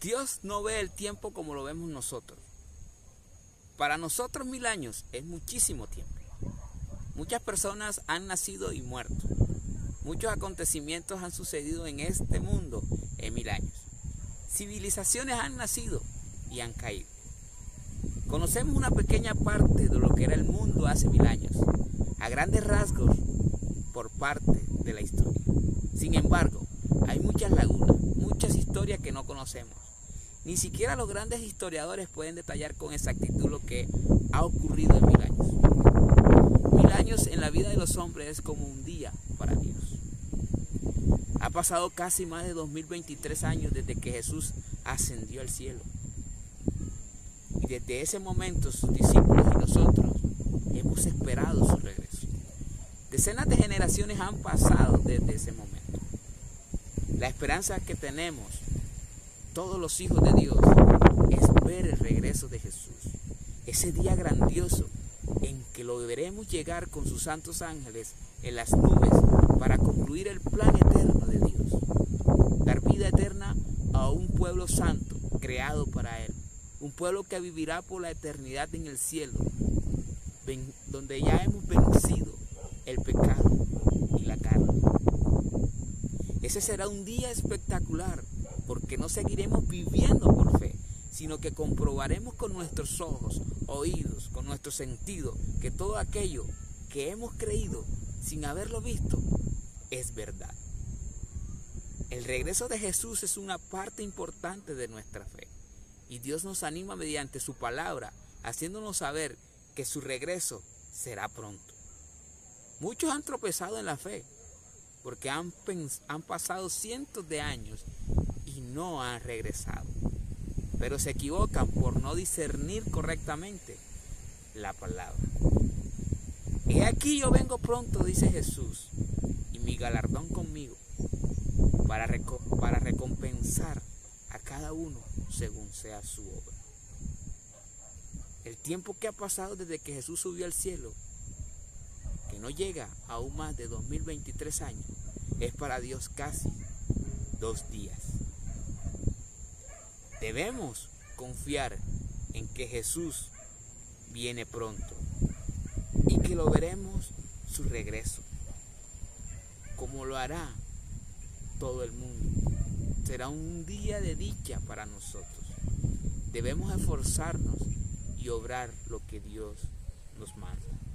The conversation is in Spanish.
Dios no ve el tiempo como lo vemos nosotros. Para nosotros mil años es muchísimo tiempo. Muchas personas han nacido y muerto. Muchos acontecimientos han sucedido en este mundo en mil años. Civilizaciones han nacido y han caído. Conocemos una pequeña parte de lo que era el mundo hace mil años, a grandes rasgos por parte de la historia. Sin embargo, hay muchas lagunas, muchas historias que no conocemos. Ni siquiera los grandes historiadores pueden detallar con exactitud lo que ha ocurrido en mil años. Mil años en la vida de los hombres es como un día para Dios. Ha pasado casi más de 2023 años desde que Jesús ascendió al cielo. Y desde ese momento sus discípulos y nosotros hemos esperado su regreso. Decenas de generaciones han pasado desde ese momento. La esperanza que tenemos todos los hijos de Dios es ver el regreso de Jesús. Ese día grandioso en que lo veremos llegar con sus santos ángeles en las nubes para concluir el plan eterno de Dios. Dar vida eterna a un pueblo santo creado para Él. Un pueblo que vivirá por la eternidad en el cielo, donde ya hemos vencido el pecado y la carne. Ese será un día espectacular porque no seguiremos viviendo por fe, sino que comprobaremos con nuestros ojos, oídos, con nuestro sentido, que todo aquello que hemos creído sin haberlo visto es verdad. El regreso de Jesús es una parte importante de nuestra fe y Dios nos anima mediante su palabra, haciéndonos saber que su regreso será pronto. Muchos han tropezado en la fe porque han, han pasado cientos de años no han regresado. Pero se equivocan por no discernir correctamente la palabra. He aquí yo vengo pronto, dice Jesús, y mi galardón conmigo, para, para recompensar a cada uno según sea su obra. El tiempo que ha pasado desde que Jesús subió al cielo, que no llega aún más de 2023 años, es para Dios casi dos días. Debemos confiar en que Jesús viene pronto y que lo veremos su regreso, como lo hará todo el mundo. Será un día de dicha para nosotros. Debemos esforzarnos y obrar lo que Dios nos manda.